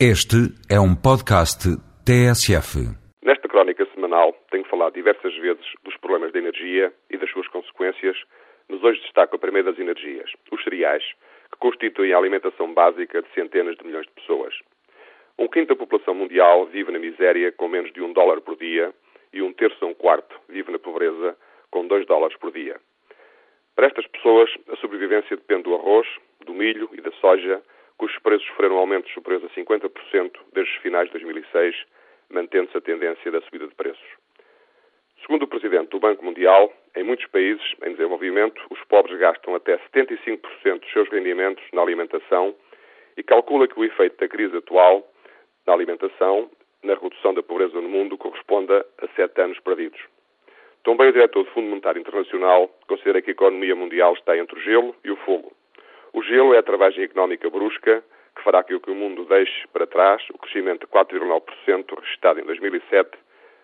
Este é um podcast TSF. Nesta crónica semanal, tenho falado diversas vezes dos problemas da energia e das suas consequências. Nos hoje destaco a primeira das energias, os cereais, que constituem a alimentação básica de centenas de milhões de pessoas. Um quinto da população mundial vive na miséria com menos de um dólar por dia e um terço a um quarto vive na pobreza com dois dólares por dia. Para estas pessoas, a sobrevivência depende do arroz, do milho e da soja cujos preços sofreram aumentos superiores a 50% desde os finais de 2006, mantendo-se a tendência da subida de preços. Segundo o presidente do Banco Mundial, em muitos países em desenvolvimento, os pobres gastam até 75% dos seus rendimentos na alimentação e calcula que o efeito da crise atual na alimentação, na redução da pobreza no mundo, corresponda a sete anos perdidos. Também o diretor do Fundo Monetário Internacional considera que a economia mundial está entre o gelo e o fogo. O gelo é a travagem económica brusca que fará que o mundo deixe para trás o crescimento de 4,9% registrado em 2007,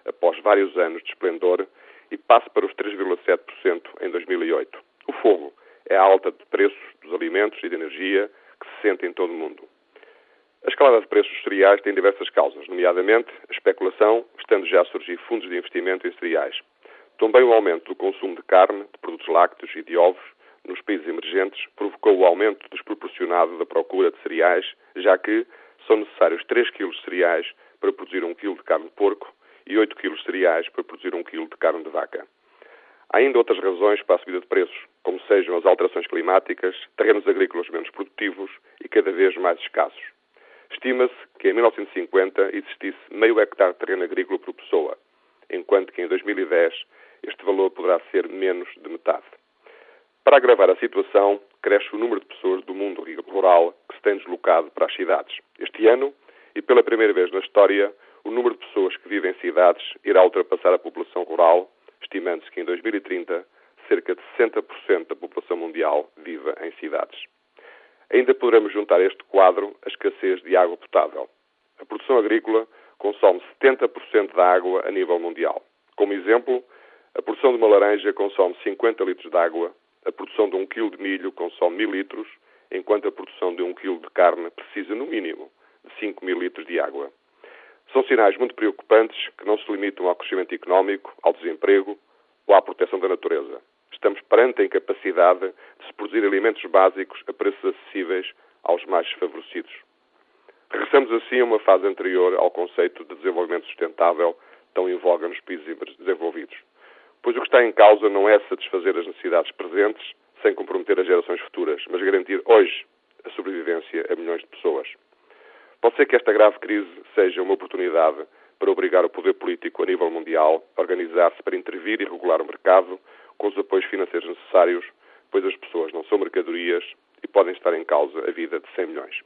após vários anos de esplendor, e passe para os 3,7% em 2008. O fogo é a alta de preços dos alimentos e de energia que se sente em todo o mundo. A escalada de preços dos cereais tem diversas causas, nomeadamente a especulação, estando já a surgir fundos de investimento em cereais. Também o aumento do consumo de carne, de produtos lácteos e de ovos, provocou o aumento desproporcionado da procura de cereais, já que são necessários 3 kg de cereais para produzir 1 kg de carne de porco e 8 kg de cereais para produzir 1 kg de carne de vaca. Há ainda outras razões para a subida de preços, como sejam as alterações climáticas, terrenos agrícolas menos produtivos e cada vez mais escassos. Estima-se que em 1950 existisse meio hectare de terreno agrícola por pessoa, enquanto que em 2010 este valor poderá ser menos de metade. Para agravar a situação, cresce o número de pessoas do mundo rural que se têm deslocado para as cidades. Este ano, e pela primeira vez na história, o número de pessoas que vivem em cidades irá ultrapassar a população rural, estimando-se que em 2030 cerca de 60% da população mundial viva em cidades. Ainda poderemos juntar a este quadro a escassez de água potável. A produção agrícola consome 70% da água a nível mundial. Como exemplo, a produção de uma laranja consome 50 litros de água a produção de um quilo de milho consome mil litros, enquanto a produção de um quilo de carne precisa, no mínimo, de 5 mil litros de água. São sinais muito preocupantes que não se limitam ao crescimento económico, ao desemprego ou à proteção da natureza. Estamos perante a incapacidade de se produzir alimentos básicos a preços acessíveis aos mais desfavorecidos. Regressamos assim a uma fase anterior ao conceito de desenvolvimento sustentável tão em voga nos países desenvolvidos pois o que está em causa não é satisfazer as necessidades presentes sem comprometer as gerações futuras, mas garantir hoje a sobrevivência a milhões de pessoas. Pode ser que esta grave crise seja uma oportunidade para obrigar o poder político a nível mundial a organizar-se para intervir e regular o mercado com os apoios financeiros necessários, pois as pessoas não são mercadorias e podem estar em causa a vida de 100 milhões.